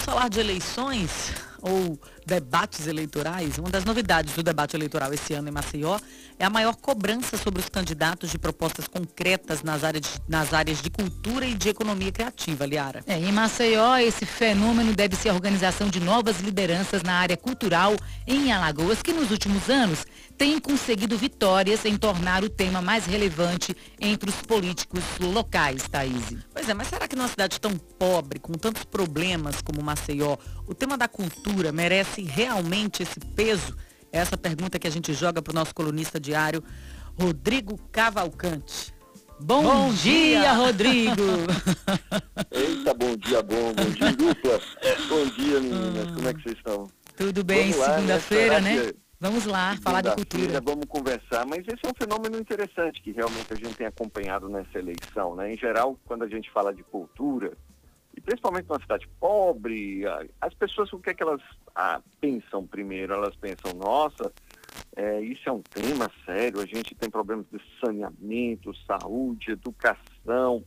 Vamos falar de eleições ou debates eleitorais. Uma das novidades do debate eleitoral esse ano em Maceió é a maior cobrança sobre os candidatos de propostas concretas nas áreas de, nas áreas de cultura e de economia criativa, Liara. É, em Maceió, esse fenômeno deve ser a organização de novas lideranças na área cultural em Alagoas, que nos últimos anos tem conseguido vitórias em tornar o tema mais relevante entre os políticos locais, Thaís. Pois é, mas será que numa cidade tão pobre, com tantos problemas como Maceió, o tema da cultura merece realmente esse peso? Essa pergunta que a gente joga para o nosso colunista diário, Rodrigo Cavalcante. Bom, bom dia, dia, Rodrigo! Eita, bom dia, bom, bom dia, dupla. Bom dia, meninas, como é que vocês estão? Tudo bem, né? segunda-feira, né? né? Vamos lá, falar de cultura. Vamos conversar, mas esse é um fenômeno interessante que realmente a gente tem acompanhado nessa eleição, né? Em geral, quando a gente fala de cultura, e principalmente numa cidade pobre, as pessoas, o que é que elas ah, pensam primeiro? Elas pensam, nossa, é, isso é um tema sério, a gente tem problemas de saneamento, saúde, educação.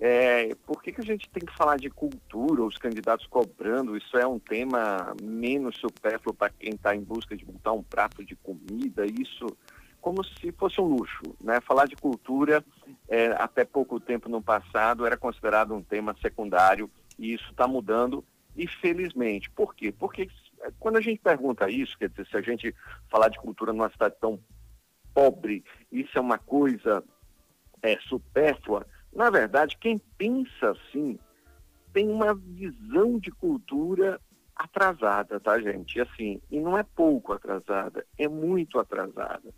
É, por que, que a gente tem que falar de cultura, os candidatos cobrando? Isso é um tema menos supérfluo para quem está em busca de montar um prato de comida, isso como se fosse um luxo. Né? Falar de cultura, é, até pouco tempo no passado, era considerado um tema secundário e isso está mudando e felizmente. Por quê? Porque quando a gente pergunta isso, quer dizer, se a gente falar de cultura numa cidade tão pobre, isso é uma coisa é, supérflua, na verdade, quem pensa assim tem uma visão de cultura atrasada, tá, gente? Assim, e não é pouco atrasada, é muito atrasada.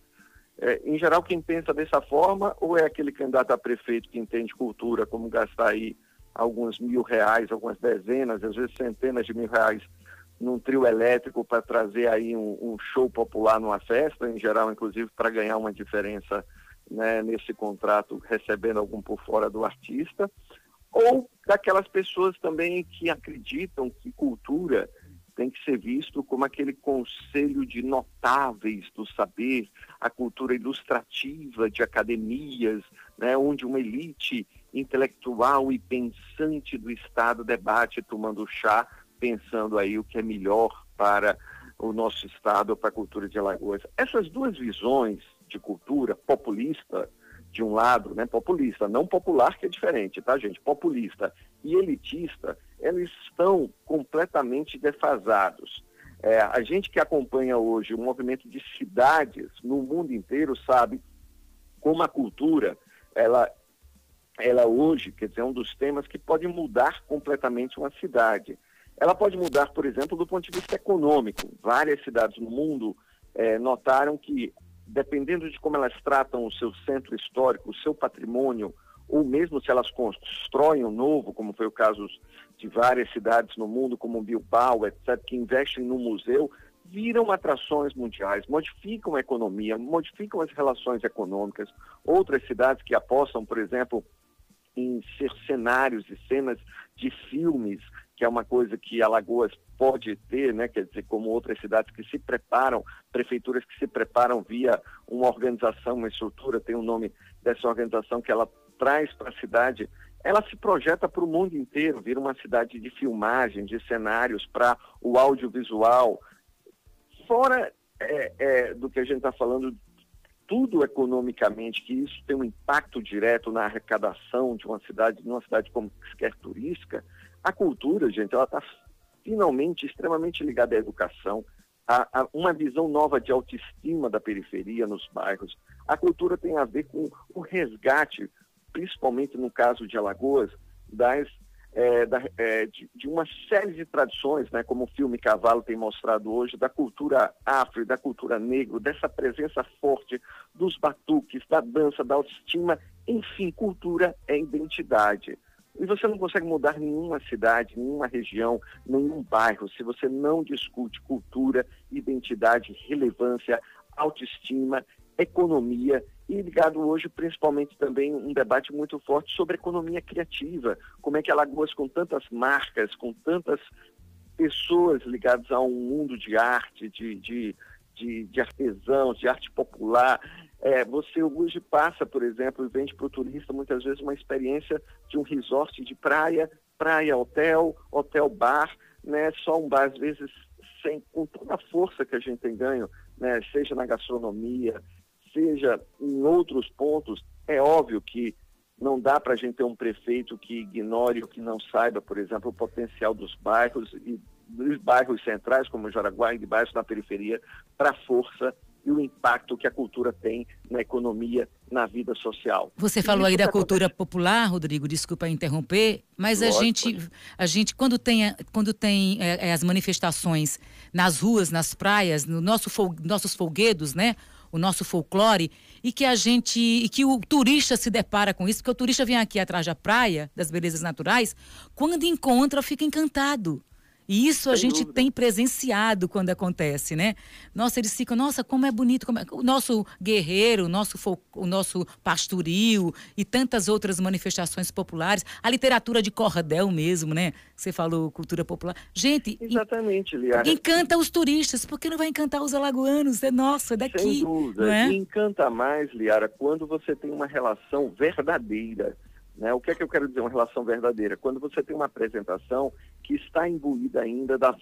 É, em geral, quem pensa dessa forma, ou é aquele candidato a prefeito que entende cultura, como gastar aí alguns mil reais, algumas dezenas, às vezes centenas de mil reais num trio elétrico para trazer aí um, um, show popular numa festa, em geral, inclusive, para ganhar uma diferença né, nesse contrato, recebendo algum por fora do artista, ou daquelas pessoas também que acreditam que cultura tem que ser visto como aquele conselho de notáveis do saber, a cultura ilustrativa de academias, né, onde uma elite intelectual e pensante do Estado debate tomando chá, pensando aí o que é melhor para o nosso Estado, para a cultura de Alagoas. Essas duas visões de cultura populista, de um lado, né, populista, não popular, que é diferente, tá, gente? Populista e elitista, eles estão completamente defasados. É, a gente que acompanha hoje o movimento de cidades no mundo inteiro sabe como a cultura, ela, ela hoje, quer dizer, é um dos temas que pode mudar completamente uma cidade. Ela pode mudar, por exemplo, do ponto de vista econômico. Várias cidades no mundo é, notaram que dependendo de como elas tratam o seu centro histórico, o seu patrimônio, ou mesmo se elas constroem um novo, como foi o caso de várias cidades no mundo, como Bilbao, etc., que investem no museu, viram atrações mundiais, modificam a economia, modificam as relações econômicas. Outras cidades que apostam, por exemplo, em ser cenários e cenas de filmes, que é uma coisa que Alagoas pode ter, né? quer dizer, como outras cidades que se preparam, prefeituras que se preparam via uma organização, uma estrutura, tem o um nome dessa organização que ela traz para a cidade, ela se projeta para o mundo inteiro, vira uma cidade de filmagem, de cenários para o audiovisual. Fora é, é, do que a gente está falando tudo economicamente, que isso tem um impacto direto na arrecadação de uma cidade, de uma cidade como quer turística, a cultura, gente, ela está finalmente extremamente ligada à educação, a, a, uma visão nova de autoestima da periferia nos bairros. A cultura tem a ver com o resgate, principalmente no caso de Alagoas, das é, da, é, de, de, uma série de tradições, né, como o filme Cavalo tem mostrado hoje, da cultura afro, da cultura negro, dessa presença forte dos batuques, da dança, da autoestima, enfim, cultura é identidade. E você não consegue mudar nenhuma cidade, nenhuma região, nenhum bairro, se você não discute cultura, identidade, relevância, autoestima, economia e ligado hoje principalmente também um debate muito forte sobre economia criativa, como é que Alagoas com tantas marcas, com tantas pessoas ligadas a um mundo de arte, de, de, de, de artesãos, de arte popular, é, você hoje passa, por exemplo, e vende para o turista muitas vezes uma experiência de um resort de praia, praia hotel, hotel bar, né, só um bar, às vezes, sem, com toda a força que a gente tem ganho, né, seja na gastronomia, seja em outros pontos, é óbvio que não dá para a gente ter um prefeito que ignore ou que não saiba, por exemplo, o potencial dos bairros e dos bairros centrais, como Jaraguá e de bairros na periferia, para a força e o impacto que a cultura tem na economia, na vida social. Você falou aí da cultura popular, Rodrigo, desculpa interromper, mas Lógico, a gente, a gente quando tem, quando tem é, as manifestações nas ruas, nas praias, no nosso, nossos folguedos, né? O nosso folclore e que a gente e que o turista se depara com isso, porque o turista vem aqui atrás da praia, das belezas naturais, quando encontra fica encantado. E isso a Sem gente dúvida. tem presenciado quando acontece, né? Nossa, eles ficam, nossa, como é bonito, como é... o nosso guerreiro, o nosso, fol... o nosso pastoril e tantas outras manifestações populares, a literatura de cordel mesmo, né? Você falou cultura popular. Gente, exatamente, Liara. Encanta os turistas, por que não vai encantar os alagoanos? É nosso, é daqui. Sem dúvida. É? E encanta mais, Liara, quando você tem uma relação verdadeira né? O que é que eu quero dizer, uma relação verdadeira? Quando você tem uma apresentação que está imbuída ainda da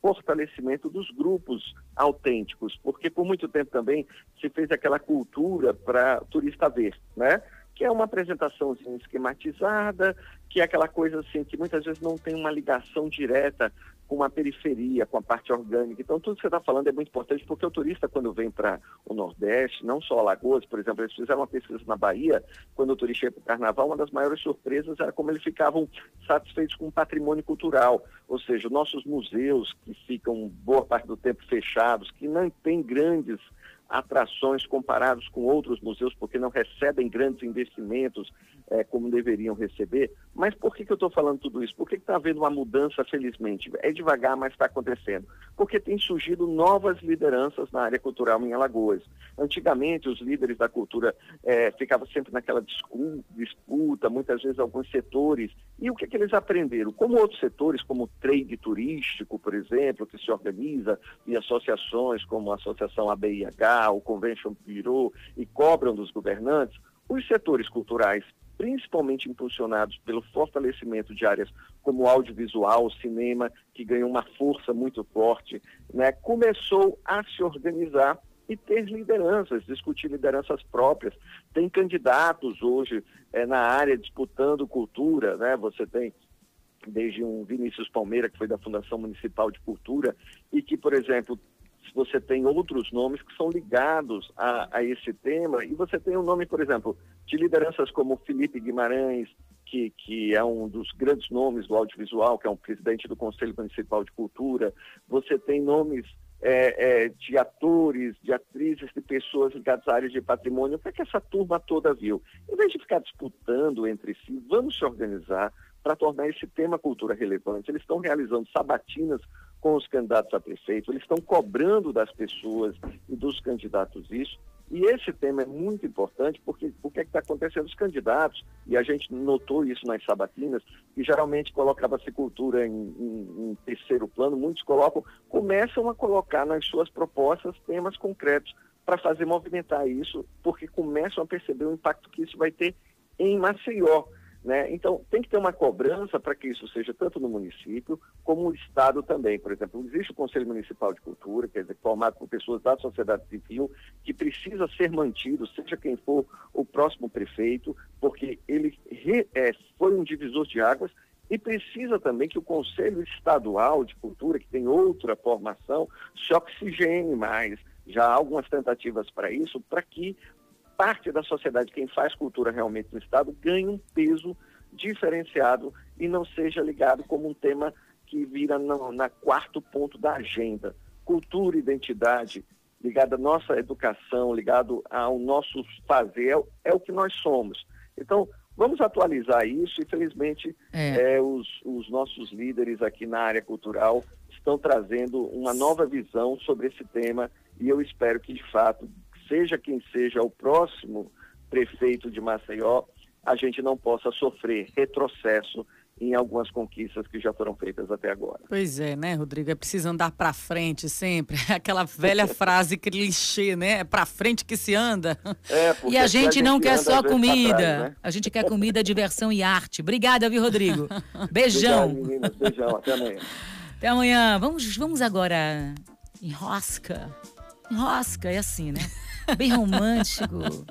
fortalecimento dos grupos autênticos, porque por muito tempo também se fez aquela cultura para turista ver, né? Que é uma apresentação esquematizada, que é aquela coisa assim que muitas vezes não tem uma ligação direta com a periferia, com a parte orgânica. Então, tudo que você está falando é muito importante, porque o turista, quando vem para o Nordeste, não só Alagoas, por exemplo, eles fizeram uma pesquisa na Bahia, quando o turista ia para o Carnaval, uma das maiores surpresas era como eles ficavam satisfeitos com o patrimônio cultural, ou seja, nossos museus, que ficam boa parte do tempo fechados, que não têm grandes atrações comparados com outros museus, porque não recebem grandes investimentos é, como deveriam receber. Mas por que, que eu estou falando tudo isso? Por que está havendo uma mudança, felizmente? É devagar, mas está acontecendo. Porque tem surgido novas lideranças na área cultural em Alagoas. Antigamente, os líderes da cultura é, ficavam sempre naquela disputa, muitas vezes alguns setores. E o que, que eles aprenderam? Como outros setores, como o trade turístico, por exemplo, que se organiza, e associações como a Associação ABIH, o Convention Bureau, e cobram dos governantes, os setores culturais principalmente impulsionados pelo fortalecimento de áreas como audiovisual, cinema, que ganhou uma força muito forte, né, começou a se organizar e ter lideranças, discutir lideranças próprias. Tem candidatos hoje é, na área disputando cultura, né? Você tem desde um Vinícius Palmeira, que foi da Fundação Municipal de Cultura, e que, por exemplo, você tem outros nomes que são ligados a, a esse tema, e você tem um nome, por exemplo, de lideranças como Felipe Guimarães, que, que, é um dos grandes nomes do audiovisual, que é um presidente do Conselho Municipal de Cultura. Você tem nomes é, é, de atores, de atrizes, de pessoas ligadas à área de patrimônio. O que que essa turma toda viu? Em vez de ficar disputando entre si, vamos se organizar para tornar esse tema cultura relevante. Eles estão realizando sabatinas com os candidatos a prefeito, eles estão cobrando das pessoas e dos candidatos isso. E esse tema é muito importante porque o que é está acontecendo? Os candidatos, e a gente notou isso nas sabatinas, que geralmente colocava-se cultura em, em, em, terceiro plano, muitos colocam, começam a colocar nas suas propostas temas concretos para fazer movimentar isso, porque começam a perceber o impacto que isso vai ter em Maceió. Né? Então, tem que ter uma cobrança para que isso seja tanto no município como no Estado também. Por exemplo, existe o Conselho Municipal de Cultura, quer dizer, formado por pessoas da sociedade civil, que precisa ser mantido, seja quem for o próximo prefeito, porque ele re, é, foi um divisor de águas e precisa também que o Conselho Estadual de Cultura, que tem outra formação, se oxigene mais. Já há algumas tentativas para isso, para que parte da sociedade, quem faz cultura realmente no Estado, ganhe um peso diferenciado e não seja ligado como um tema que vira na, na quarto ponto da agenda. Cultura, identidade, ligado à nossa educação, ligado ao nosso fazer, é, é o que nós somos. Então, vamos atualizar isso e, felizmente, é. É, os, os nossos líderes aqui na área cultural estão trazendo uma nova visão sobre esse tema e eu espero que, de fato, seja quem seja o próximo prefeito de Maceió, a gente não possa sofrer retrocesso em algumas conquistas que já foram feitas até agora. Pois é, né, Rodrigo? É preciso andar para frente sempre. Aquela velha frase clichê, né? É para frente que se anda. É, e a gente, a gente não quer só comida. Trás, né? A gente quer comida, diversão e arte. Obrigada, viu, Rodrigo? Beijão. Obrigado, meninas. Beijão. Até amanhã. Até amanhã. Vamos, vamos agora. Enrosca. Enrosca, é assim, né? Bem romântico.